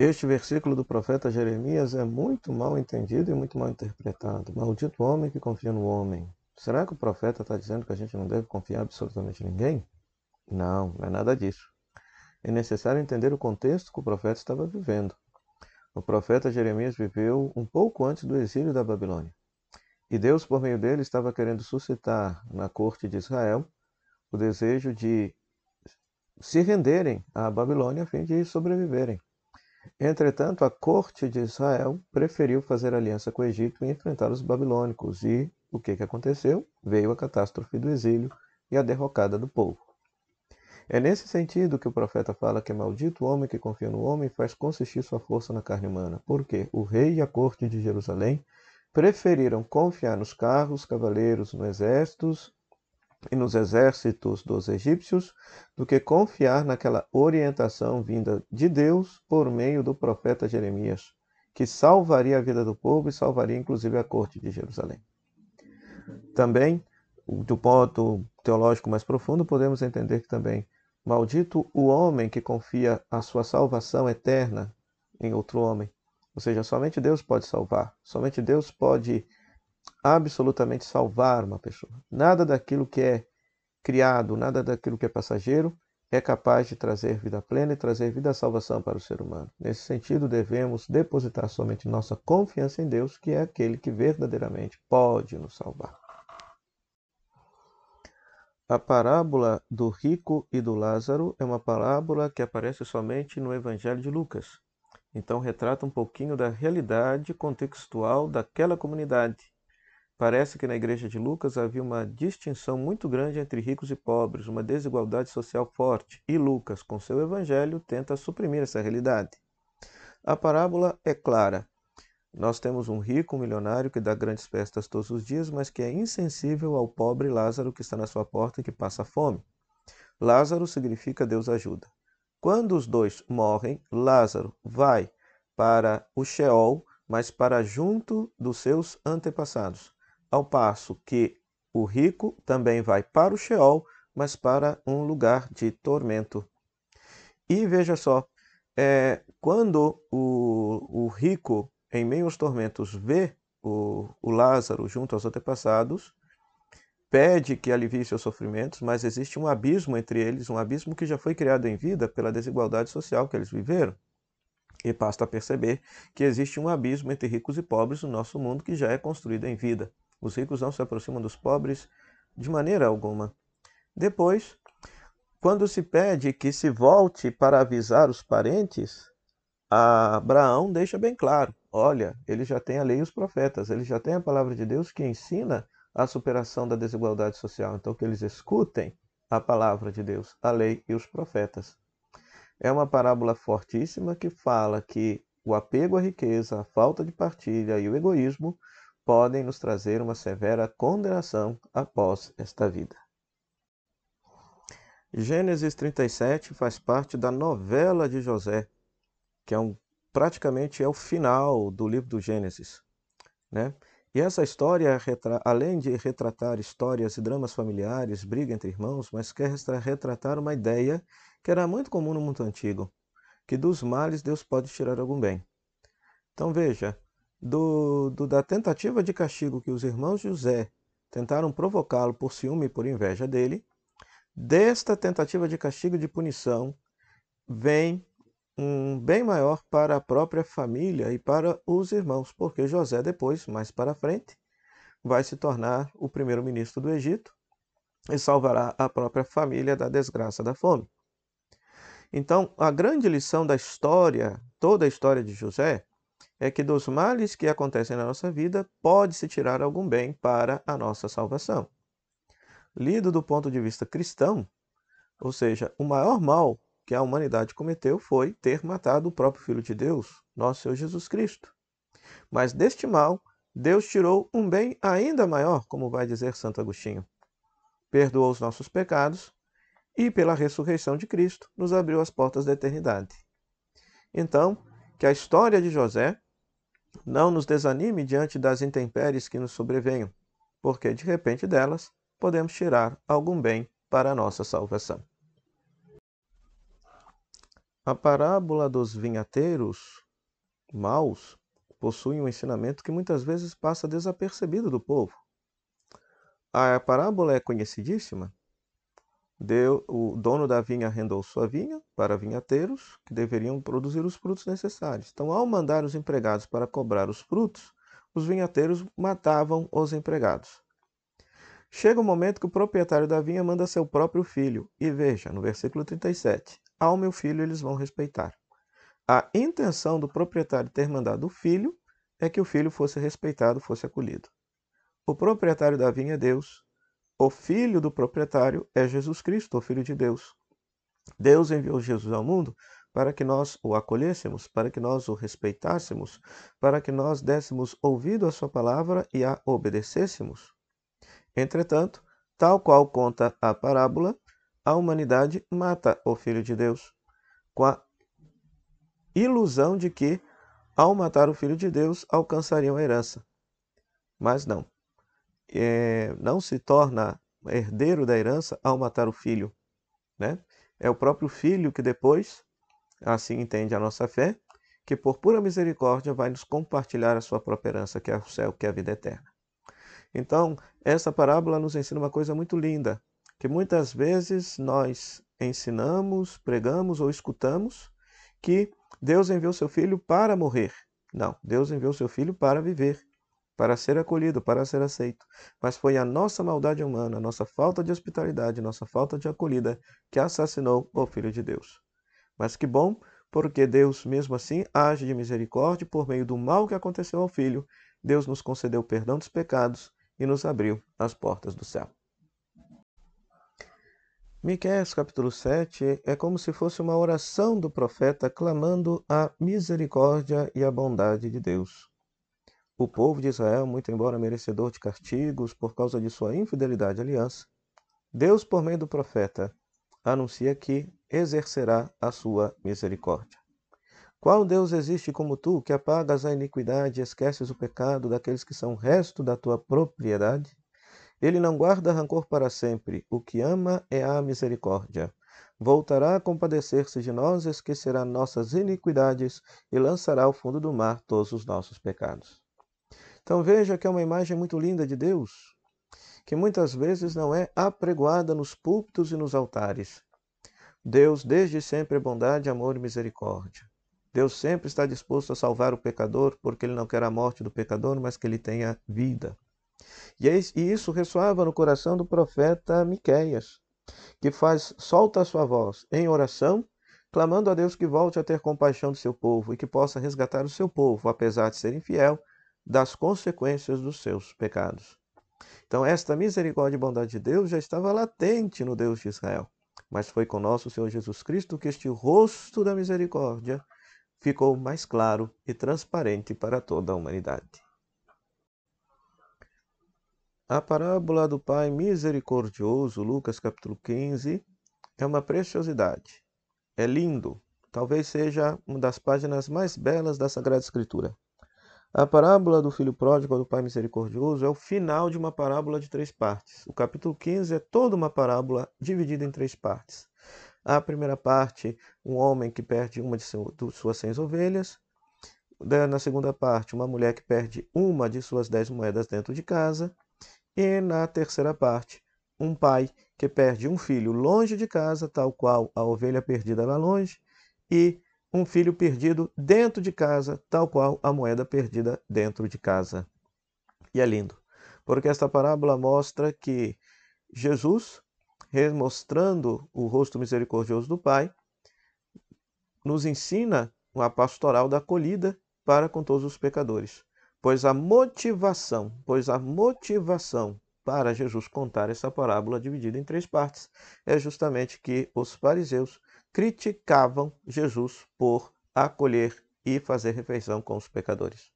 Este versículo do profeta Jeremias é muito mal entendido e muito mal interpretado. Maldito homem que confia no homem. Será que o profeta está dizendo que a gente não deve confiar absolutamente em ninguém? Não, não é nada disso. É necessário entender o contexto que o profeta estava vivendo. O profeta Jeremias viveu um pouco antes do exílio da Babilônia. E Deus, por meio dele, estava querendo suscitar na corte de Israel o desejo de se renderem à Babilônia a fim de sobreviverem. Entretanto, a corte de Israel preferiu fazer aliança com o Egito e enfrentar os babilônicos. E o que, que aconteceu? Veio a catástrofe do exílio e a derrocada do povo. É nesse sentido que o profeta fala que é maldito o homem que confia no homem e faz consistir sua força na carne humana. Porque o rei e a corte de Jerusalém preferiram confiar nos carros, cavaleiros, no exércitos e nos exércitos dos egípcios do que confiar naquela orientação vinda de Deus por meio do profeta Jeremias, que salvaria a vida do povo e salvaria inclusive a corte de Jerusalém. Também, do ponto teológico mais profundo, podemos entender que também maldito o homem que confia a sua salvação eterna em outro homem. Ou seja, somente Deus pode salvar, somente Deus pode absolutamente salvar uma pessoa. Nada daquilo que é criado, nada daquilo que é passageiro é capaz de trazer vida plena e trazer vida à salvação para o ser humano. Nesse sentido, devemos depositar somente nossa confiança em Deus, que é aquele que verdadeiramente pode nos salvar. A parábola do rico e do Lázaro é uma parábola que aparece somente no Evangelho de Lucas. Então, retrata um pouquinho da realidade contextual daquela comunidade Parece que na igreja de Lucas havia uma distinção muito grande entre ricos e pobres, uma desigualdade social forte, e Lucas, com seu evangelho, tenta suprimir essa realidade. A parábola é clara. Nós temos um rico, um milionário que dá grandes festas todos os dias, mas que é insensível ao pobre Lázaro que está na sua porta e que passa fome. Lázaro significa Deus ajuda. Quando os dois morrem, Lázaro vai para o Sheol, mas para junto dos seus antepassados ao passo que o rico também vai para o Sheol, mas para um lugar de tormento. E veja só, é, quando o, o, rico, em meio aos tormentos, vê o, o Lázaro junto aos antepassados, pede que alivie seus sofrimentos, mas existe um abismo entre eles, um abismo que já foi criado em vida pela desigualdade social que eles viveram. E basta perceber que existe um abismo entre ricos e pobres no nosso mundo que já é construído em vida. Os ricos não se aproximam dos pobres de maneira alguma. Depois, quando se pede que se volte para avisar os parentes, Abraão deixa bem claro: olha, ele já tem a lei e os profetas, ele já tem a palavra de Deus que ensina a superação da desigualdade social. Então, que eles escutem a palavra de Deus, a lei e os profetas. É uma parábola fortíssima que fala que o apego à riqueza, a falta de partilha e o egoísmo podem nos trazer uma severa condenação após esta vida. Gênesis 37 faz parte da novela de José, que é um, praticamente é o final do livro do Gênesis. Né? E essa história, além de retratar histórias e dramas familiares, briga entre irmãos, mas quer retratar uma ideia que era muito comum no mundo antigo, que dos males Deus pode tirar algum bem. Então veja, do, do, da tentativa de castigo que os irmãos José tentaram provocá-lo por ciúme e por inveja dele, desta tentativa de castigo e de punição vem um bem maior para a própria família e para os irmãos, porque José depois, mais para frente, vai se tornar o primeiro-ministro do Egito e salvará a própria família da desgraça da fome. Então, a grande lição da história, toda a história de José, é que dos males que acontecem na nossa vida pode-se tirar algum bem para a nossa salvação. Lido do ponto de vista cristão, ou seja, o maior mal que a humanidade cometeu foi ter matado o próprio Filho de Deus, nosso Senhor Jesus Cristo. Mas deste mal, Deus tirou um bem ainda maior, como vai dizer Santo Agostinho. Perdoou os nossos pecados e, pela ressurreição de Cristo, nos abriu as portas da eternidade. Então, que a história de José não nos desanime diante das intempéries que nos sobrevenham, porque de repente delas podemos tirar algum bem para a nossa salvação. A parábola dos vinhateiros maus possui um ensinamento que muitas vezes passa desapercebido do povo. A parábola é conhecidíssima. Deu, o dono da vinha arrendou sua vinha para vinhateiros que deveriam produzir os frutos necessários. Então, ao mandar os empregados para cobrar os frutos, os vinhateiros matavam os empregados. Chega o momento que o proprietário da vinha manda seu próprio filho. E veja, no versículo 37, ao meu filho eles vão respeitar. A intenção do proprietário ter mandado o filho é que o filho fosse respeitado, fosse acolhido. O proprietário da vinha é Deus. O filho do proprietário é Jesus Cristo, o Filho de Deus. Deus enviou Jesus ao mundo para que nós o acolhêssemos, para que nós o respeitássemos, para que nós dessemos ouvido à sua palavra e a obedecêssemos. Entretanto, tal qual conta a parábola, a humanidade mata o Filho de Deus, com a ilusão de que, ao matar o Filho de Deus, alcançariam a herança. Mas não. É, não se torna herdeiro da herança ao matar o filho. Né? É o próprio filho que depois, assim entende a nossa fé, que por pura misericórdia vai nos compartilhar a sua própria herança, que é o céu, que é a vida eterna. Então, essa parábola nos ensina uma coisa muito linda que muitas vezes nós ensinamos, pregamos ou escutamos que Deus enviou seu filho para morrer. Não, Deus enviou seu filho para viver, para ser acolhido, para ser aceito. Mas foi a nossa maldade humana, a nossa falta de hospitalidade, nossa falta de acolhida que assassinou o filho de Deus. Mas que bom, porque Deus, mesmo assim, age de misericórdia por meio do mal que aconteceu ao filho. Deus nos concedeu perdão dos pecados e nos abriu as portas do céu. Miqueias capítulo 7 é como se fosse uma oração do profeta clamando a misericórdia e a bondade de Deus. O povo de Israel, muito embora merecedor de castigos por causa de sua infidelidade à aliança, Deus, por meio do profeta, anuncia que exercerá a sua misericórdia. Qual Deus existe como tu, que apagas a iniquidade e esqueces o pecado daqueles que são resto da tua propriedade? Ele não guarda rancor para sempre, o que ama é a misericórdia. Voltará a compadecer-se de nós, esquecerá nossas iniquidades e lançará ao fundo do mar todos os nossos pecados. Então veja que é uma imagem muito linda de Deus, que muitas vezes não é apregoada nos púlpitos e nos altares. Deus desde sempre é bondade, amor e misericórdia. Deus sempre está disposto a salvar o pecador, porque ele não quer a morte do pecador, mas que ele tenha vida. E isso ressoava no coração do profeta Miqueias, que faz solta a sua voz em oração, clamando a Deus que volte a ter compaixão do seu povo e que possa resgatar o seu povo, apesar de ser infiel, das consequências dos seus pecados. Então, esta misericórdia e bondade de Deus já estava latente no Deus de Israel, mas foi com nosso Senhor Jesus Cristo que este rosto da misericórdia ficou mais claro e transparente para toda a humanidade. A parábola do Pai misericordioso, Lucas capítulo 15, é uma preciosidade. É lindo, talvez seja uma das páginas mais belas da Sagrada Escritura. A parábola do filho pródigo do Pai misericordioso é o final de uma parábola de três partes. O capítulo 15 é toda uma parábola dividida em três partes. A primeira parte, um homem que perde uma de suas cem ovelhas. Na segunda parte, uma mulher que perde uma de suas dez moedas dentro de casa. E na terceira parte, um pai que perde um filho longe de casa, tal qual a ovelha perdida lá longe, e um filho perdido dentro de casa, tal qual a moeda perdida dentro de casa. E é lindo, porque esta parábola mostra que Jesus, mostrando o rosto misericordioso do Pai, nos ensina a pastoral da acolhida para com todos os pecadores. Pois a motivação, pois a motivação para Jesus contar essa parábola dividida em três partes é justamente que os fariseus criticavam Jesus por acolher e fazer refeição com os pecadores.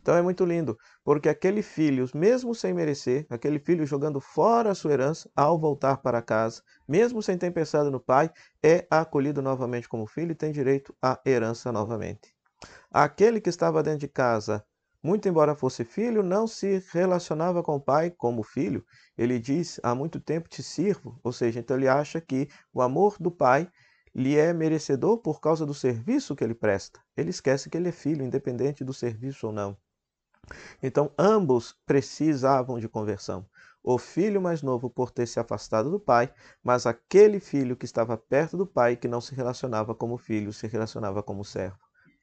Então é muito lindo, porque aquele filho, mesmo sem merecer, aquele filho jogando fora a sua herança, ao voltar para casa, mesmo sem ter pensado no pai, é acolhido novamente como filho e tem direito à herança novamente. Aquele que estava dentro de casa muito embora fosse filho, não se relacionava com o pai como filho. Ele diz: Há muito tempo te sirvo. Ou seja, então ele acha que o amor do pai lhe é merecedor por causa do serviço que ele presta. Ele esquece que ele é filho, independente do serviço ou não. Então, ambos precisavam de conversão. O filho mais novo por ter se afastado do pai, mas aquele filho que estava perto do pai, que não se relacionava como filho, se relacionava como servo.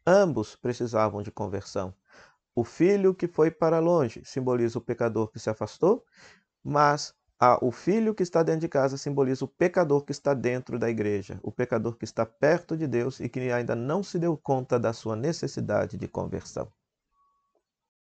Ambos precisavam de conversão. O filho que foi para longe simboliza o pecador que se afastou, mas o filho que está dentro de casa simboliza o pecador que está dentro da igreja, o pecador que está perto de Deus e que ainda não se deu conta da sua necessidade de conversão.